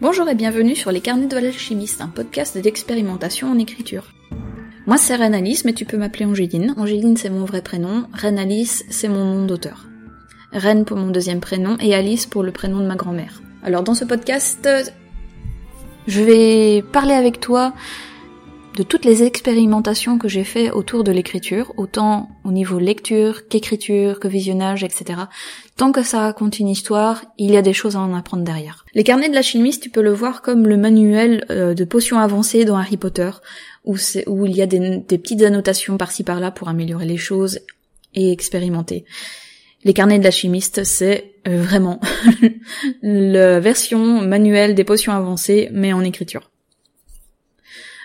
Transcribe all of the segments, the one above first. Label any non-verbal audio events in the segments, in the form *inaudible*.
Bonjour et bienvenue sur les carnets de l'alchimiste, un podcast d'expérimentation en écriture. Moi c'est Reine Alice, mais tu peux m'appeler Angéline. Angéline c'est mon vrai prénom, Reine Alice c'est mon nom d'auteur. Reine pour mon deuxième prénom et Alice pour le prénom de ma grand-mère. Alors dans ce podcast, je vais parler avec toi de toutes les expérimentations que j'ai fait autour de l'écriture, autant au niveau lecture qu'écriture, que visionnage, etc. Tant que ça raconte une histoire, il y a des choses à en apprendre derrière. Les carnets de la chimiste, tu peux le voir comme le manuel euh, de potions avancées dans Harry Potter, où, il y a des, petites annotations par-ci par-là pour améliorer les choses et expérimenter. Les carnets de la chimiste, c'est euh, vraiment *laughs* la version manuelle des potions avancées, mais en écriture.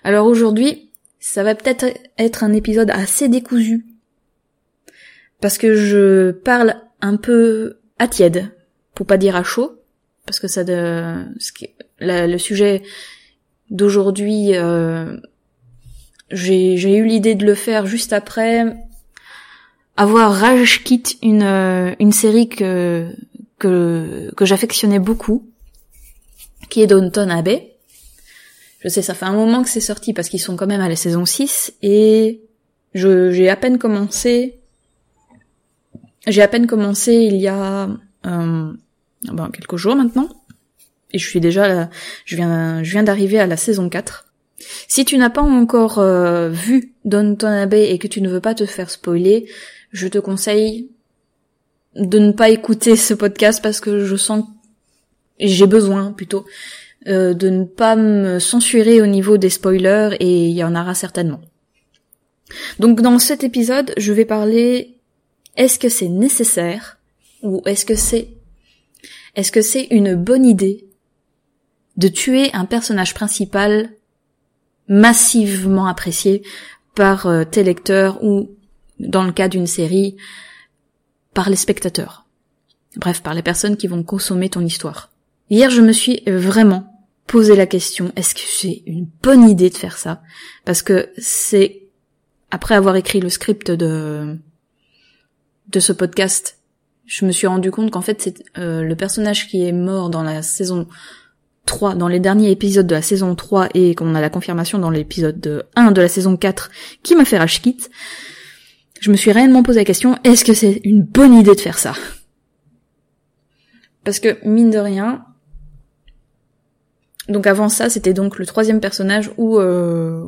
Alors aujourd'hui, ça va peut-être être un épisode assez décousu. Parce que je parle un peu à tiède, pour pas dire à chaud, parce que ça le sujet d'aujourd'hui euh, j'ai eu l'idée de le faire juste après avoir rage quitte une euh, une série que que que j'affectionnais beaucoup qui est Downton Abbey je sais, ça fait un moment que c'est sorti parce qu'ils sont quand même à la saison 6 et j'ai à peine commencé, j'ai à peine commencé il y a, euh, ben, quelques jours maintenant. Et je suis déjà là, je viens, je viens d'arriver à la saison 4. Si tu n'as pas encore euh, vu Downton Abbey et que tu ne veux pas te faire spoiler, je te conseille de ne pas écouter ce podcast parce que je sens j'ai besoin plutôt euh, de ne pas me censurer au niveau des spoilers et il y en aura certainement. Donc dans cet épisode, je vais parler est-ce que c'est nécessaire ou est-ce que c'est est-ce que c'est une bonne idée de tuer un personnage principal massivement apprécié par euh, tes lecteurs ou dans le cas d'une série par les spectateurs? Bref, par les personnes qui vont consommer ton histoire. Hier, je me suis vraiment poser la question est-ce que c'est une bonne idée de faire ça? Parce que c'est après avoir écrit le script de de ce podcast, je me suis rendu compte qu'en fait c'est euh, le personnage qui est mort dans la saison 3, dans les derniers épisodes de la saison 3 et qu'on a la confirmation dans l'épisode 1 de la saison 4 qui m'a fait rage. Je me suis réellement posé la question est-ce que c'est une bonne idée de faire ça? Parce que mine de rien, donc avant ça, c'était donc le troisième personnage où euh,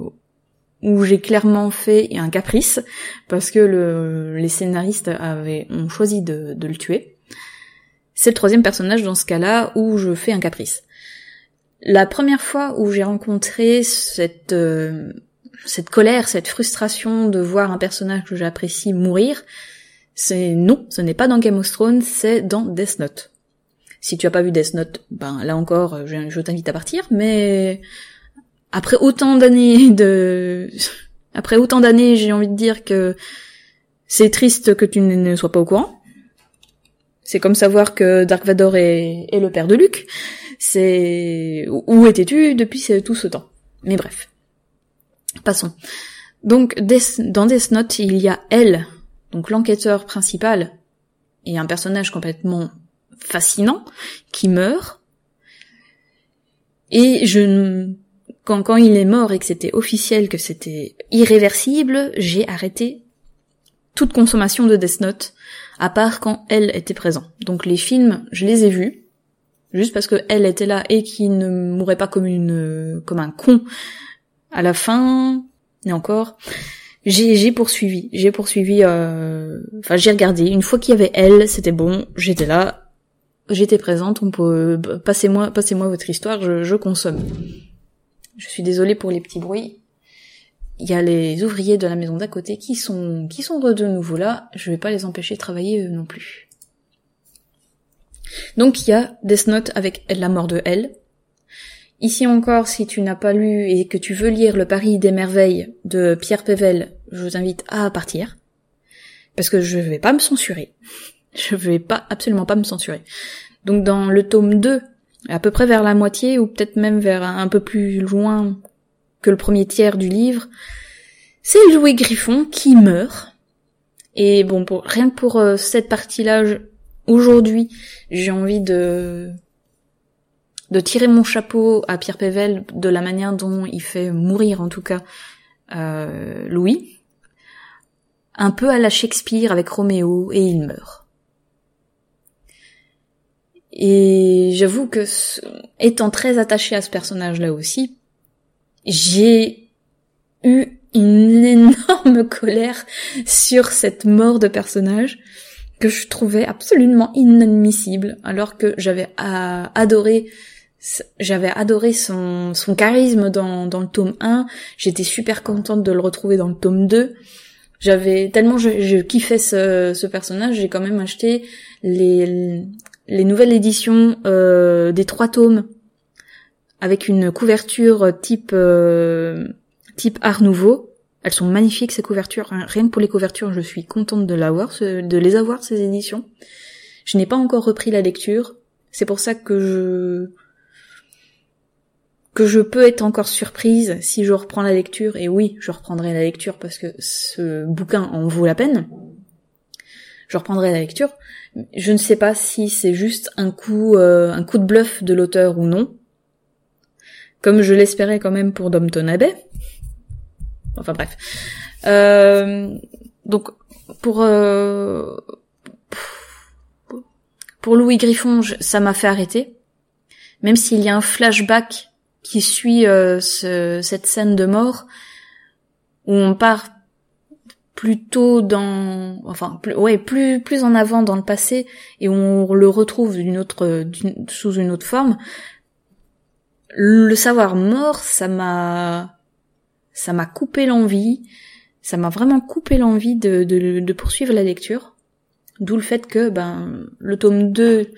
où j'ai clairement fait un caprice parce que le, les scénaristes avaient ont choisi de, de le tuer. C'est le troisième personnage dans ce cas-là où je fais un caprice. La première fois où j'ai rencontré cette euh, cette colère, cette frustration de voir un personnage que j'apprécie mourir, c'est non, ce n'est pas dans Game of Thrones, c'est dans Death Note. Si tu as pas vu Death Note, ben là encore, euh, je, t'invite à partir. Mais après autant d'années de, *laughs* après autant d'années, j'ai envie de dire que c'est triste que tu ne sois pas au courant. C'est comme savoir que Dark Vador est, le père de Luke. C'est où étais-tu depuis tout ce temps? Mais bref, passons. Donc dans Death Note, il y a elle, donc l'enquêteur principal, et un personnage complètement fascinant qui meurt. Et je quand quand il est mort et que c'était officiel que c'était irréversible, j'ai arrêté toute consommation de Death Note à part quand elle était présente. Donc les films, je les ai vus juste parce que elle était là et qu'il ne mourrait pas comme une comme un con à la fin et encore j'ai j'ai poursuivi j'ai poursuivi euh, enfin j'ai regardé une fois qu'il y avait elle c'était bon j'étais là j'étais présente, on peut passez-moi passez-moi votre histoire, je, je consomme. Je suis désolée pour les petits bruits. Il y a les ouvriers de la maison d'à côté qui sont qui sont de nouveau là, je vais pas les empêcher de travailler non plus. Donc il y a Death Note avec la mort de Elle. Ici encore, si tu n'as pas lu et que tu veux lire Le Paris des merveilles de Pierre Pével, je vous invite à partir. Parce que je vais pas me censurer. *laughs* Je vais pas, absolument pas me censurer. Donc dans le tome 2, à peu près vers la moitié, ou peut-être même vers un peu plus loin que le premier tiers du livre, c'est Louis Griffon qui meurt. Et bon, rien que pour euh, cette partie-là, aujourd'hui, j'ai envie de de tirer mon chapeau à Pierre Pével de la manière dont il fait mourir en tout cas euh, Louis, un peu à la Shakespeare avec Roméo et il meurt. Et j'avoue que étant très attachée à ce personnage-là aussi, j'ai eu une énorme *laughs* colère sur cette mort de personnage que je trouvais absolument inadmissible alors que j'avais adoré j'avais adoré son, charisme dans, le tome 1, j'étais super contente de le retrouver dans le tome 2. J'avais tellement je, ce personnage, j'ai quand même acheté les, les nouvelles éditions euh, des trois tomes avec une couverture type euh, type Art Nouveau. Elles sont magnifiques ces couvertures. Rien que pour les couvertures, je suis contente de l'avoir, de les avoir ces éditions. Je n'ai pas encore repris la lecture. C'est pour ça que je que je peux être encore surprise si je reprends la lecture. Et oui, je reprendrai la lecture parce que ce bouquin en vaut la peine. Je reprendrai la lecture. Je ne sais pas si c'est juste un coup, euh, un coup de bluff de l'auteur ou non comme je l'espérais quand même pour Dompton Abbey. Enfin bref. Euh, donc pour euh, pour Louis Griffon, ça m'a fait arrêter. Même s'il y a un flashback qui suit cette scène de mort où on part plutôt dans enfin plus, ouais plus plus en avant dans le passé et on le retrouve sous une autre forme le savoir mort, ça m'a, ça m'a coupé l'envie, ça m'a vraiment coupé l'envie de, de, poursuivre la lecture. D'où le fait que, ben, le tome 2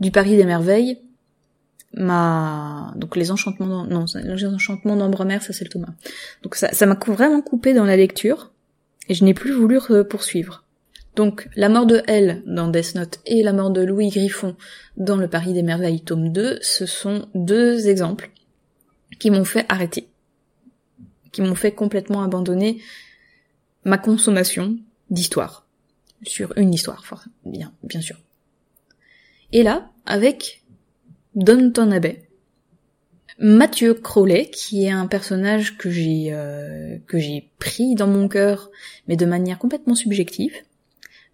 du Paris des Merveilles m'a, donc les enchantements, non, les enchantements d'Ambremer, ça c'est le tome 1. Donc ça m'a vraiment coupé dans la lecture, et je n'ai plus voulu poursuivre. Donc, la mort de Elle dans Death Note et la mort de Louis Griffon dans Le Paris des Merveilles tome 2, ce sont deux exemples qui m'ont fait arrêter, qui m'ont fait complètement abandonner ma consommation d'histoire, sur une histoire, bien, bien sûr. Et là, avec Downton Abbey, Mathieu Crowley, qui est un personnage que j'ai euh, que j'ai pris dans mon cœur, mais de manière complètement subjective,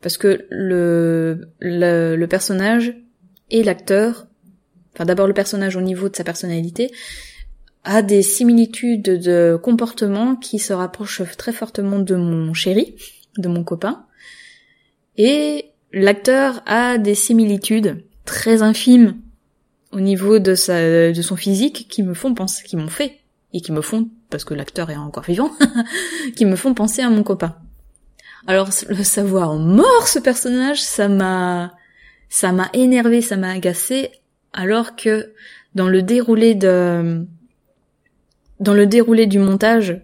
parce que le, le, personnage et l'acteur, enfin d'abord le personnage au niveau de sa personnalité, a des similitudes de comportement qui se rapprochent très fortement de mon chéri, de mon copain, et l'acteur a des similitudes très infimes au niveau de sa de son physique qui me font penser qui m'ont fait et qui me font parce que l'acteur est encore vivant *laughs* qui me font penser à mon copain. Alors le savoir mort ce personnage, ça m'a ça m'a énervé, ça m'a agacé alors que dans le déroulé de dans le déroulé du montage,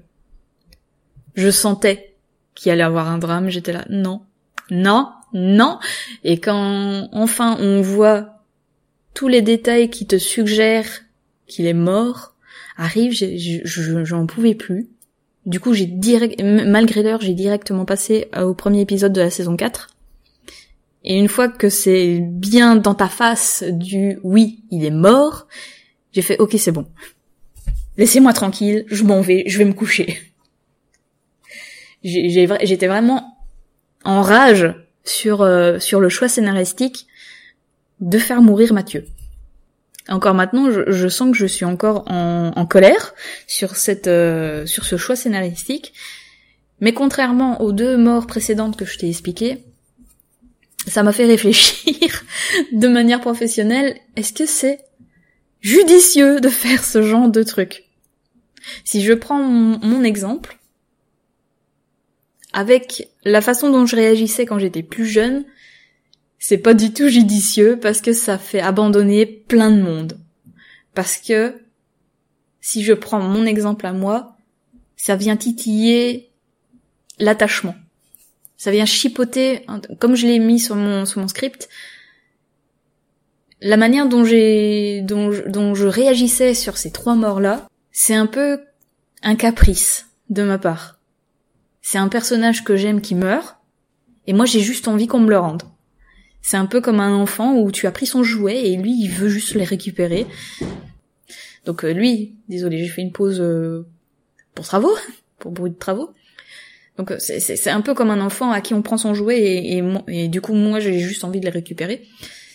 je sentais qu'il allait avoir un drame, j'étais là non, non, non et quand enfin on voit tous les détails qui te suggèrent qu'il est mort arrive, j'en pouvais plus. Du coup, j'ai direct, malgré l'heure, j'ai directement passé euh, au premier épisode de la saison 4. Et une fois que c'est bien dans ta face du oui, il est mort, j'ai fait ok, c'est bon. Laissez-moi tranquille, je m'en vais, je vais me coucher. J'étais vraiment en rage sur euh, sur le choix scénaristique de faire mourir Mathieu. Encore maintenant, je, sens que je suis encore en, colère sur cette euh, sur ce choix scénaristique. Mais contrairement aux deux morts précédentes que je t'ai expliquées, ça m'a fait réfléchir de manière professionnelle. Est-ce que c'est judicieux de faire ce genre de truc? Si je prends mon exemple, avec la façon dont je réagissais quand j'étais plus jeune, c'est pas du tout judicieux parce que ça fait abandonner plein de monde. Parce que si je prends mon exemple à moi, ça vient titiller l'attachement. Ça vient chipoter, comme je l'ai mis sur mon, script, la manière dont, dont je réagissais sur ces trois morts-là, c'est un peu un caprice de ma part. C'est un personnage que j'aime qui meurt, et moi j'ai juste envie qu'on me le rende C'est un peu comme un enfant où tu as pris son jouet et lui, il veut juste les récupérer. Donc euh, lui, désolé, j'ai fait une pause euh, pour travaux, *laughs* pour bruit de travaux. Donc euh, c'est un peu comme un enfant à qui on prend son jouet et, et, du coup moi j'ai juste envie de les récupérer.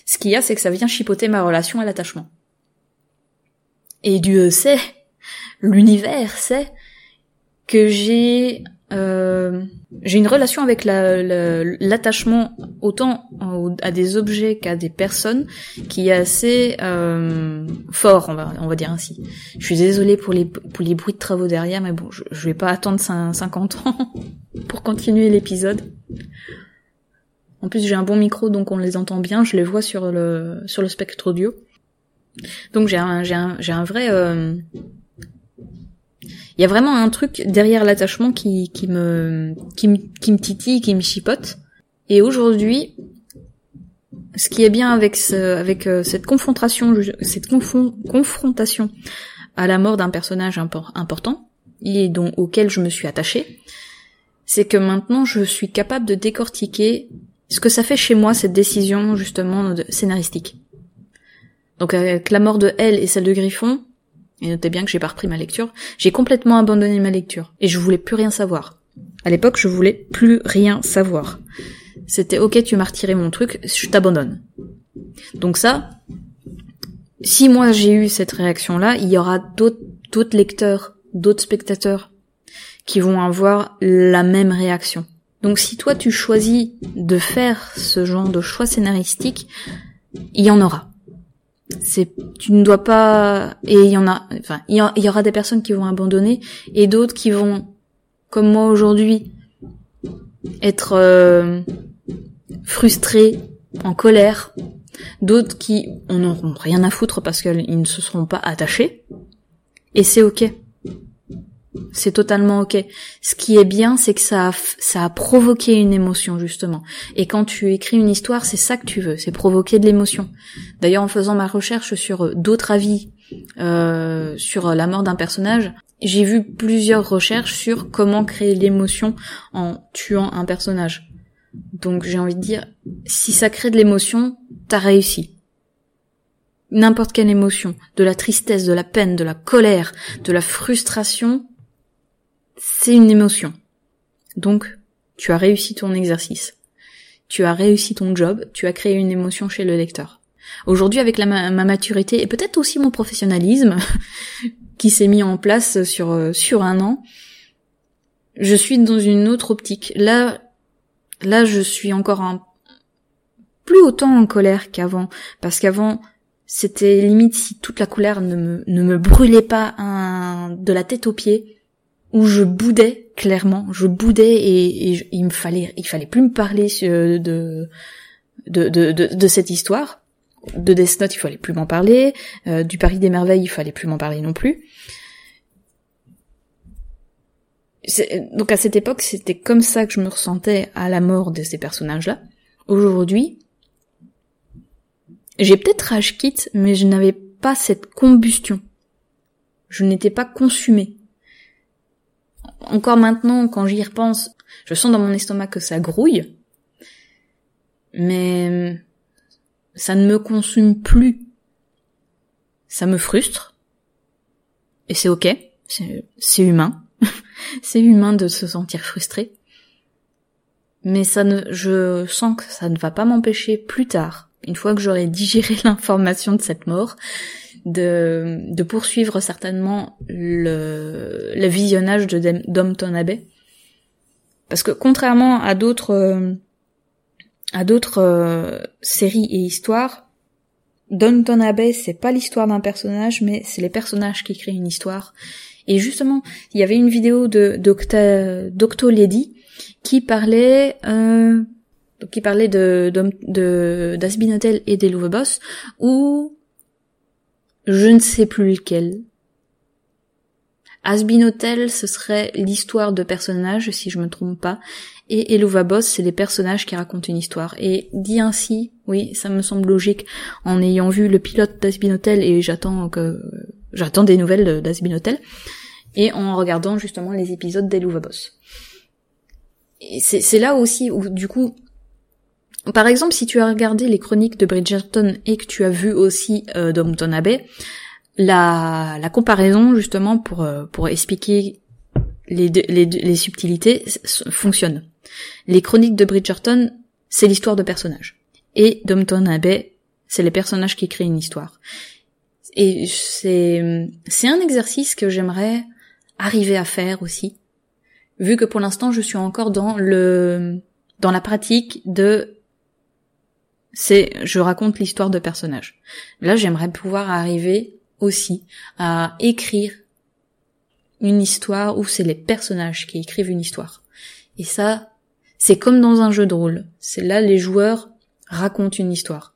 Ce qu'il y a, c'est que ça vient chipoter ma relation à l'attachement. Et Dieu sait, l'univers sait que j'ai euh, j'ai une relation avec l'attachement autant à des objets qu'à des personnes qui est assez euh, fort, on va, on va dire ainsi. Je suis désolée pour les, pour les bruits de travaux derrière, mais bon, je, je vais pas attendre 50 ans *laughs* pour continuer l'épisode. En plus, j'ai un bon micro, donc on les entend bien, je les vois sur le, sur le spectre audio. Donc j'ai un, j'ai un, j'ai un vrai... Euh, il y a vraiment un truc derrière l'attachement qui, qui me qui me qui me titille, qui me chipote. Et aujourd'hui, ce qui est bien avec ce, avec euh, cette confrontation, cette confrontation à la mort d'un personnage important et dont auquel je me suis attachée, c'est que maintenant je suis capable de décortiquer ce que ça fait chez moi cette décision justement scénaristique. Donc avec la mort de Elle et celle de Griffon, et notez bien que j'ai pas repris ma lecture, j'ai complètement abandonné ma lecture, et je voulais plus rien savoir. À l'époque, je voulais plus rien savoir. C'était ok, tu m'as retiré mon truc, je t'abandonne. Donc ça, si moi j'ai eu cette réaction-là, il y aura d'autres lecteurs, d'autres spectateurs qui vont avoir la même réaction. Donc si toi tu choisis de faire ce genre de choix scénaristique, il y en aura c'est tu ne dois pas et il y en a enfin il y, aura des personnes qui vont abandonner et d'autres qui vont comme moi aujourd'hui être euh, frustrés en colère. D'autres qui en auront rien à foutre parce qu'ils ne se seront pas attachés. Et c'est ok c'est totalement ok. Ce qui est bien, c'est que ça a, ça a provoqué une émotion justement. Et quand tu écris une histoire, c'est ça que tu veux, c'est provoquer de l'émotion. D'ailleurs, en faisant ma recherche sur euh, d'autres avis euh, sur la mort d'un personnage, j'ai vu plusieurs recherches sur comment créer l'émotion en tuant un personnage. Donc j'ai envie de dire, si ça crée de l'émotion, t'as réussi n'importe quelle émotion, de la tristesse, de la peine, de la colère, de la frustration, c'est une émotion. Donc, tu as réussi ton exercice. Tu as réussi ton job, tu as créé une émotion chez le lecteur. Aujourd'hui, avec ma, maturité et peut-être aussi mon professionnalisme, *laughs* qui s'est mis en place sur, euh, sur un an, je suis dans une autre optique. Là, là, je suis encore un, plus autant en colère qu'avant, parce qu'avant, c'était limite si toute la colère ne me, ne me brûlait pas un, de la tête aux pieds, où je boudais clairement, je boudais et, il me fallait, il fallait plus me parler de de, de, de, de cette histoire. De Death Note, il fallait plus m'en parler. Euh, du Paris des merveilles, il fallait plus m'en parler non plus. Donc à cette époque, c'était comme ça que je me ressentais à la mort de ces personnages-là. Aujourd'hui, j'ai peut-être rage quitte, mais je n'avais pas cette combustion. Je n'étais pas consumée encore maintenant, quand j'y repense, je sens dans mon estomac que ça grouille, mais ça ne me consume plus. Ça me frustre, et c'est ok, c'est humain, *laughs* c'est humain de se sentir frustré, mais ça ne, je sens que ça ne va pas m'empêcher plus tard, une fois que j'aurai digéré *laughs* l'information de cette mort, de, poursuivre certainement le, visionnage de Dompton Abbey. Parce que contrairement à d'autres à d'autres euh, séries et histoires, Downton Abbey c'est pas l'histoire d'un personnage, mais c'est les personnages qui créent une histoire. Et justement, il y avait une vidéo de Lady qui parlait euh, qui parlait de d'Asbin et des Louvre Boss où je ne sais plus lequel. Asbin Hotel, ce serait l'histoire de personnages, si je me trompe pas, et Eluva Boss, c'est les personnages qui racontent une histoire. Et dit ainsi, oui, ça me semble logique, en ayant vu le pilote d'Asbin Hotel, et j'attends que, j'attends des nouvelles d'Asbin Hotel, et en regardant justement les épisodes d'Eluva Boss. C'est là aussi où, du coup, Par exemple, si tu as regardé les chroniques de Bridgerton et que tu as vu aussi euh, Downton Abbey, la, comparaison justement pour, euh, expliquer les subtilités fonctionne. Les chroniques de Bridgerton, c'est l'histoire de personnages. Et Downton Abbey, c'est les personnages qui créent une histoire. Et c'est, c'est un exercice que j'aimerais arriver à faire aussi. Vu que pour l'instant, je suis encore dans le, dans la pratique de, c'est, je raconte l'histoire de personnages. Là, j'aimerais pouvoir arriver aussi à écrire une histoire où c'est les personnages qui écrivent une histoire. Et ça, c'est comme dans un jeu de rôle. C'est là les joueurs racontent une histoire.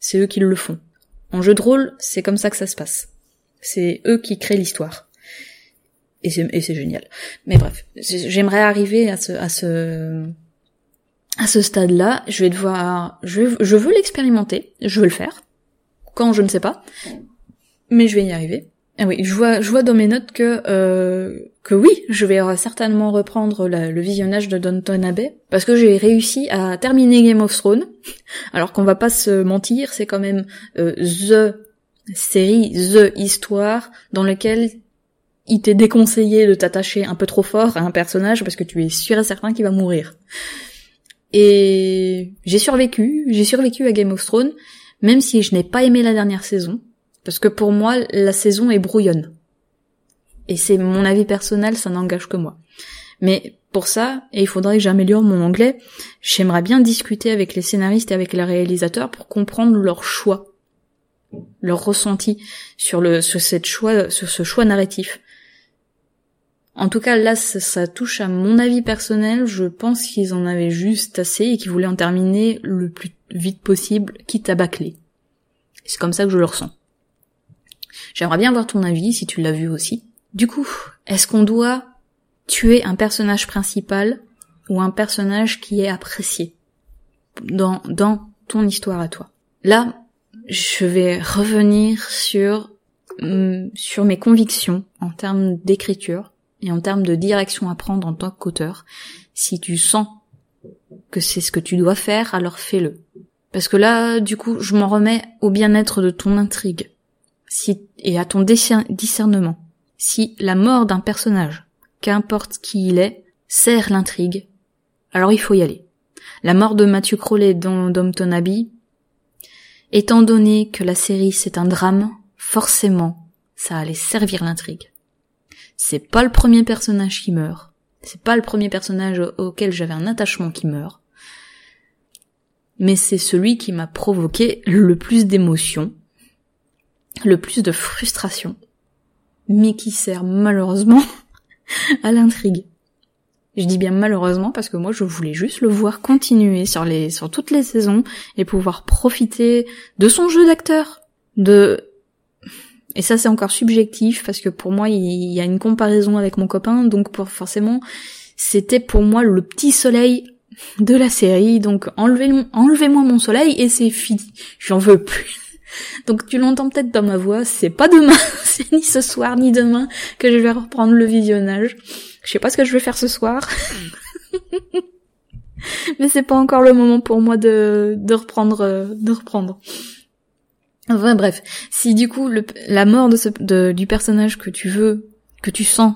C'est eux qui le font. En jeu de rôle, c'est comme ça que ça se passe. C'est eux qui créent l'histoire. Et c'est, génial. Mais bref, j'aimerais arriver à ce, à ce, à ce stade-là. Je vais devoir, je, je veux l'expérimenter. Je veux le faire. Quand je ne sais pas. Mais je vais y arriver. Ah oui, je vois, je vois dans mes notes que euh, que oui, je vais certainement reprendre le visionnage de Downton Abbey parce que j'ai réussi à terminer Game of Thrones. *laughs* Alors qu'on va pas se mentir, c'est quand même euh, the série, the histoire dans laquelle il t'est déconseillé de t'attacher un peu trop fort à un personnage parce que tu es sûr et certain qu'il va mourir. Et j'ai survécu, j'ai survécu à Game of Thrones, même si je n'ai pas aimé la dernière saison. Parce que pour moi, la saison est brouillonne. Et c'est mon avis personnel, ça n'engage que moi. Mais pour ça, et il faudrait que j'améliore mon anglais, j'aimerais bien discuter avec les scénaristes et avec les réalisateurs pour comprendre leur choix, leur ressenti sur le sur choix sur ce choix narratif. En tout cas, là, ça, touche à mon avis personnel. Je pense qu'ils en avaient juste assez et qu'ils voulaient en terminer le plus vite possible, quitte à bâcler. C'est comme ça que je le ressens. J'aimerais bien voir ton avis, si tu l'as vu aussi. Du coup, est-ce qu'on doit tuer un personnage principal ou un personnage qui est apprécié dans, dans ton histoire à toi? Là, je vais revenir sur, mm, sur mes convictions en termes d'écriture et en termes de direction à prendre en tant qu'auteur. Si tu sens que c'est ce que tu dois faire, alors fais-le. Parce que là, du coup, je m'en remets au bien-être de ton intrigue si, et à ton discernement. Si la mort d'un personnage, qu'importe qui il est, sert l'intrigue, alors il faut y aller. La mort de Matthew Crowley dans Dompton Abbey, étant donné que la série c'est un drame, forcément, ça allait servir l'intrigue. C'est pas le premier personnage qui meurt. C'est pas le premier personnage auquel j'avais un attachement qui meurt. Mais c'est celui qui m'a provoqué le plus d'émotions le plus de frustration, mais qui sert malheureusement *laughs* à l'intrigue. Je dis bien malheureusement parce que moi je voulais juste le voir continuer sur les sur toutes les saisons et pouvoir profiter de son jeu d'acteur, de et ça c'est encore subjectif parce que pour moi il y a une comparaison avec mon copain donc forcément c'était pour moi le petit soleil de la série donc enlevez enlevez-moi mon soleil et c'est fini j'en veux plus donc tu l'entends peut-être dans ma voix, c'est pas demain, *laughs* c'est ni ce soir ni demain que je vais reprendre le visionnage. Je sais pas ce que je vais faire ce soir. *laughs* Mais c'est pas encore le moment pour moi de, de reprendre, euh, de reprendre. Enfin bref, si du coup la mort de ce, du personnage que tu veux, que tu sens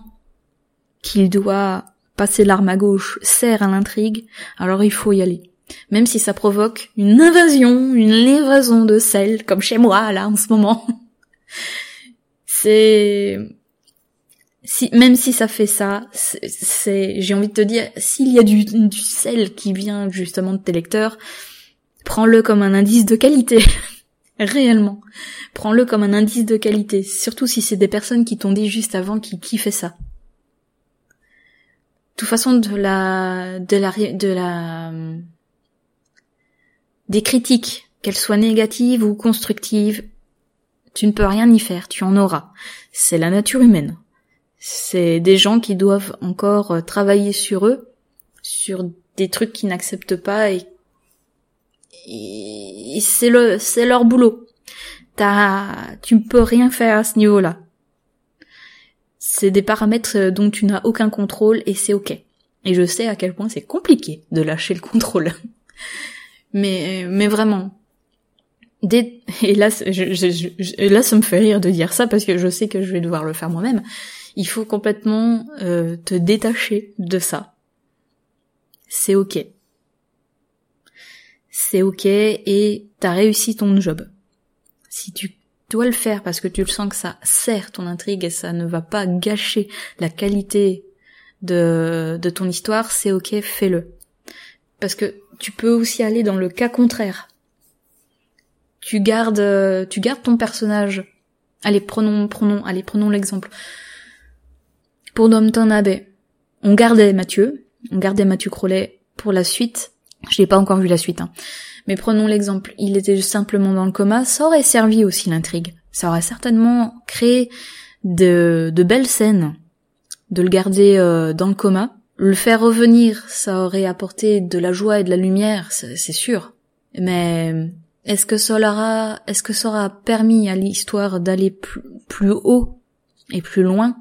qu'il doit passer l'arme à gauche sert à l'intrigue, alors il faut y aller même si ça provoque une invasion, une livraison de sel, comme chez moi là en ce moment. *laughs* c'est si, même si ça fait ça, c'est, j'ai envie de te dire, s'il y a du, du sel qui vient justement de tes lecteurs, prends-le comme un indice de qualité. *laughs* Réellement. Prends-le comme un indice de qualité. Surtout si c'est des personnes qui t'ont dit juste avant qui kiffaient ça. De toute façon, de la, de la, de la, des critiques, qu'elles soient négatives ou constructives, tu ne peux rien y faire, tu en auras. C'est la nature humaine. C'est des gens qui doivent encore euh, travailler sur eux, sur des trucs qu'ils n'acceptent pas et, c'est le, c'est leur boulot. T'as, tu ne peux rien faire à ce niveau-là. C'est des paramètres euh, dont tu n'as aucun contrôle et c'est ok. Et je sais à quel point c'est compliqué de lâcher le contrôle. *laughs* Mais, mais vraiment. Et là, je, là, ça me fait rire de dire ça parce que je sais que je vais devoir le faire moi-même. Il faut complètement euh, te détacher de ça. C'est ok. C'est ok et t'as réussi ton job. Si tu dois le faire parce que tu le sens que ça sert ton intrigue et ça ne va pas gâcher la qualité de, de ton histoire, c'est ok, fais-le. Parce que tu peux aussi aller dans le cas contraire. Tu gardes, tu gardes ton personnage. Allez, prenons, prenons, allez, prenons l'exemple. Pour Dompton Abbey, on gardait Mathieu, on gardait Mathieu Crowley pour la suite. Je n'ai pas encore vu la suite, hein. Mais prenons l'exemple, il était simplement dans le coma, ça aurait servi aussi l'intrigue. Ça aurait certainement créé de, de belles scènes de le garder euh, dans le coma. Le faire revenir, ça aurait apporté de la joie et de la lumière, c'est sûr. Mais est-ce que ça aura, est-ce que ça aura permis à l'histoire d'aller plus, plus haut et plus loin?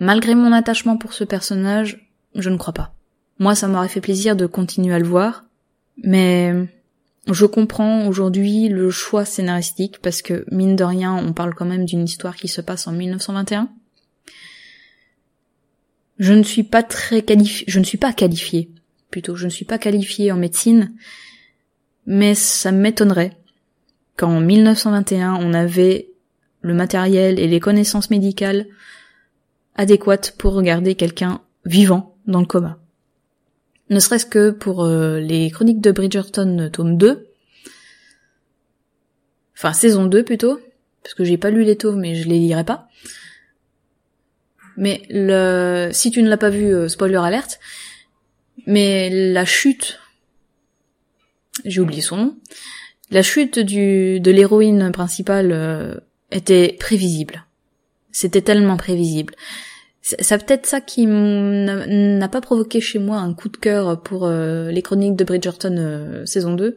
Malgré mon attachement pour ce personnage, je ne crois pas. Moi, ça m'aurait fait plaisir de continuer à le voir, mais je comprends aujourd'hui le choix scénaristique parce que mine de rien, on parle quand même d'une histoire qui se passe en 1921 je ne suis pas très qualifiée, je ne suis pas qualifiée, plutôt, je ne suis pas qualifiée en médecine, mais ça m'étonnerait qu'en 1921 on avait le matériel et les connaissances médicales adéquates pour regarder quelqu'un vivant dans le coma. Ne serait-ce que pour euh, les chroniques de Bridgerton tome 2, enfin saison 2 plutôt, parce que j'ai pas lu les tomes mais je les lirai pas. Mais le, si tu ne l'as pas vu, euh, spoiler alerte. Mais la chute, j'ai oublié son nom. La chute du de l'héroïne principale euh, était prévisible. C'était tellement prévisible. C'est peut-être ça qui n'a pas provoqué chez moi un coup de cœur pour euh, les chroniques de Bridgerton saison 2,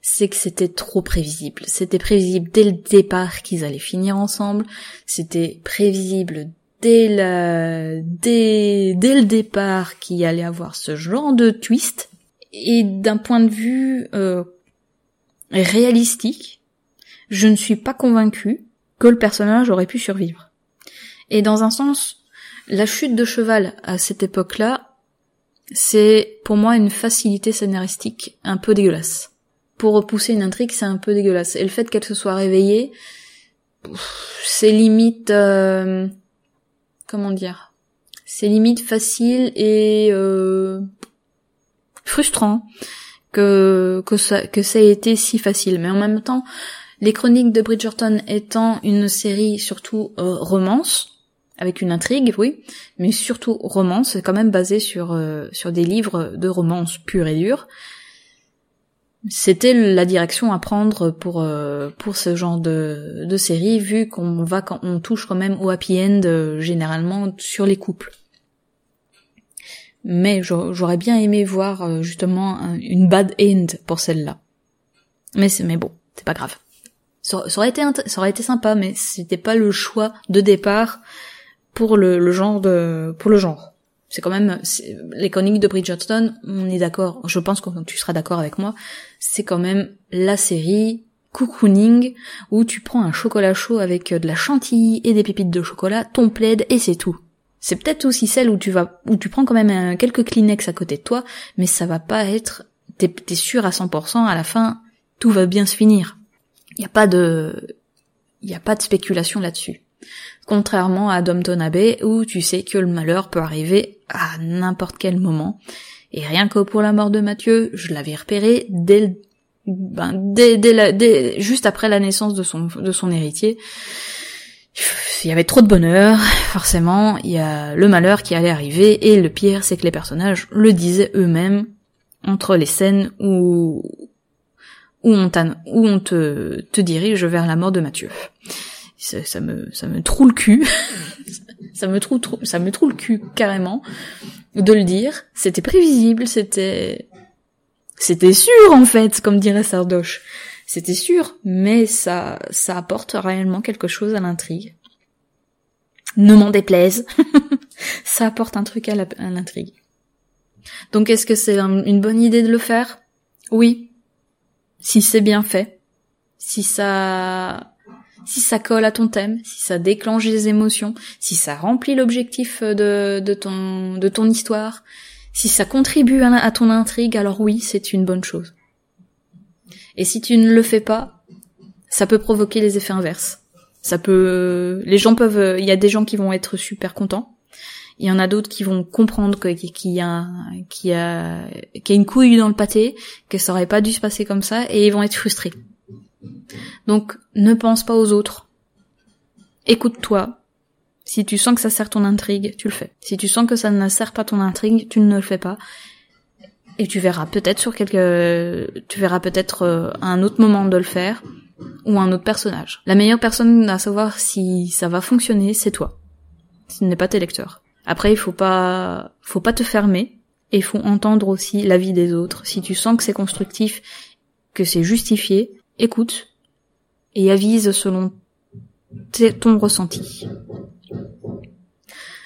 c'est que c'était trop prévisible. C'était prévisible dès le départ qu'ils allaient finir ensemble, c'était prévisible dès, le, dès, dès le départ qu'il allait avoir ce genre de twist. Et d'un point de vue euh, réalistique, je ne suis pas convaincue que le personnage aurait pu survivre. Et dans un sens, la chute de cheval à cette époque-là, c'est pour moi une facilité scénaristique un peu dégueulasse. Pour repousser une intrigue, c'est un peu dégueulasse. Et le fait qu'elle se soit réveillée, c'est limite euh, comment dire c'est limite facile et euh, frustrant que ça ait été si facile mais en même temps les chroniques de Bridgerton étant une série surtout euh, romance avec une intrigue oui mais surtout romance quand même basé sur euh, sur des livres de romance pure et dure c'était la direction à prendre pour euh, pour ce genre de, de série vu qu'on va quand on touche quand même au happy end euh, généralement sur les couples. Mais j'aurais bien aimé voir euh, justement une bad end pour celle-là. Mais c'est mais bon, c'est pas grave. Ça, aurait été ça aurait été sympa, mais c'était pas le choix de départ pour le, le genre de pour le genre c'est quand même les chroniques de Bridgerton, on est d'accord, je pense que tu seras d'accord avec moi, c'est quand même la série cocooning où tu prends un chocolat chaud avec de la chantilly et des pépites de chocolat, ton plaid et c'est tout. C'est peut-être aussi celle où tu vas où tu prends quand même quelques Kleenex à côté de toi, mais ça va pas être t'es es sûr à 100% à la fin tout va bien se finir. Il a pas de il y a pas de spéculation là-dessus. Contrairement à Dompton Abbey où tu sais que le malheur peut arriver à n'importe quel moment. Et rien que pour la mort de Mathieu, je l'avais repéré dès ben, dès, dès, juste après la naissance de son, héritier. Il y avait trop de bonheur, forcément, il y a le malheur qui allait arriver, et le pire, c'est que les personnages le disaient eux-mêmes entre les scènes où, où on, te dirige vers la mort de Mathieu ça, me ça me troue le cul. *laughs* Ça me trouve ça me le cul carrément de le dire. C'était prévisible c'était c'était sûr en fait comme dirait Sardoche. C'était sûr mais ça ça apporte réellement quelque chose à l'intrigue. Ne m'en déplaise. *laughs* Ça apporte un truc à l'intrigue. Donc est-ce que c'est une bonne idée de le faire? Oui. Si c'est bien fait, si ça si ça colle à ton thème, si ça déclenche des émotions, si ça remplit l'objectif de, de ton de ton histoire, si ça contribue à, ton intrigue, alors oui, c'est une bonne chose. Et si tu ne le fais pas, ça peut provoquer les effets inverses. Ça peut, les gens peuvent, il y a des gens qui vont être super contents. Il y en a d'autres qui vont comprendre qu'il y a, qu'il y a, qu'il y a une couille dans le pâté, que ça aurait pas dû se passer comme ça, et ils vont être frustrés. Donc, ne pense pas aux autres. Écoute-toi, si tu sens que ça sert ton intrigue, tu le fais. Si tu sens que ça ne sert pas ton intrigue, tu ne le fais pas. Et tu verras peut-être sur quelques, tu verras peut-être euh, un autre moment de le faire ou un autre personnage. La meilleure personne à savoir si ça va fonctionner, c'est toi. Ce n'est pas tes lecteurs. Après, il faut pas, faut pas te fermer et il faut entendre aussi l'avis des autres. Si tu sens que c'est constructif, que c'est justifié, écoute et avise selon ton ressenti.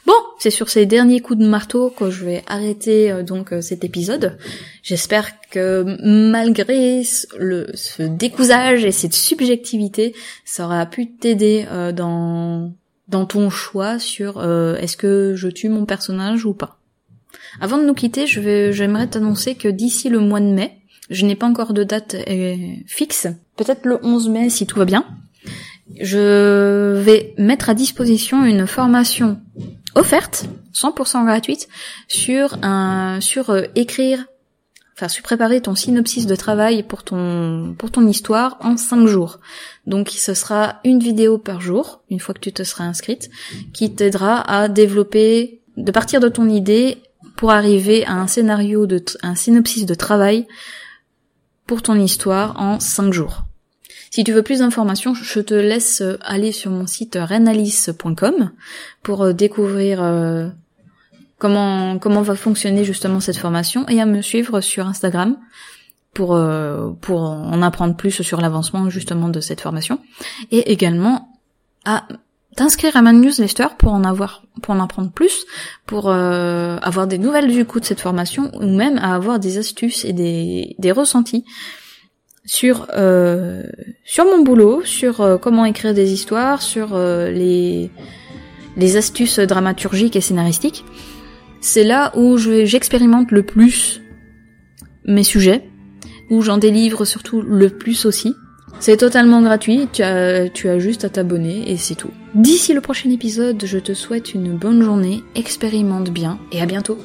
Bon, c'est sur ces derniers coups de marteau que je vais arrêter euh, donc euh, cet épisode. J'espère que malgré ce décousage et cette subjectivité, ça aura pu t'aider euh, dans ton choix sur est-ce que je tue mon personnage ou pas. Avant de nous quitter, j'aimerais t'annoncer que d'ici le mois de mai, je n'ai pas encore de date fixe, peut-être le 11 mai si tout va bien je vais mettre à disposition une formation offerte, 100% gratuite, sur un, sur euh, écrire, enfin sur préparer ton synopsis de travail pour ton, pour ton histoire en 5 jours. Donc ce sera une vidéo par jour, une fois que tu te seras inscrite, qui t'aidera à développer, de partir de ton idée pour arriver à un scénario de, un synopsis de travail pour ton histoire en 5 jours. Si tu veux plus d'informations, je te laisse euh, aller sur mon site renalis.com pour euh, découvrir euh, comment comment va fonctionner justement cette formation et à me suivre sur Instagram pour pour en apprendre plus sur l'avancement justement de cette formation et également à t'inscrire à ma newsletter pour en avoir pour en apprendre plus pour avoir des nouvelles du coup de cette formation ou même à avoir des astuces et des des ressentis sur euh, sur mon boulot, sur euh, comment écrire des histoires, sur euh, les les astuces dramaturgiques et scénaristiques. C'est là où j'expérimente le plus mes sujets, où j'en délivre surtout le plus aussi. C'est totalement gratuit, tu as, juste à t'abonner et c'est tout. D'ici le prochain épisode, je te souhaite une bonne journée, expérimente bien et à bientôt.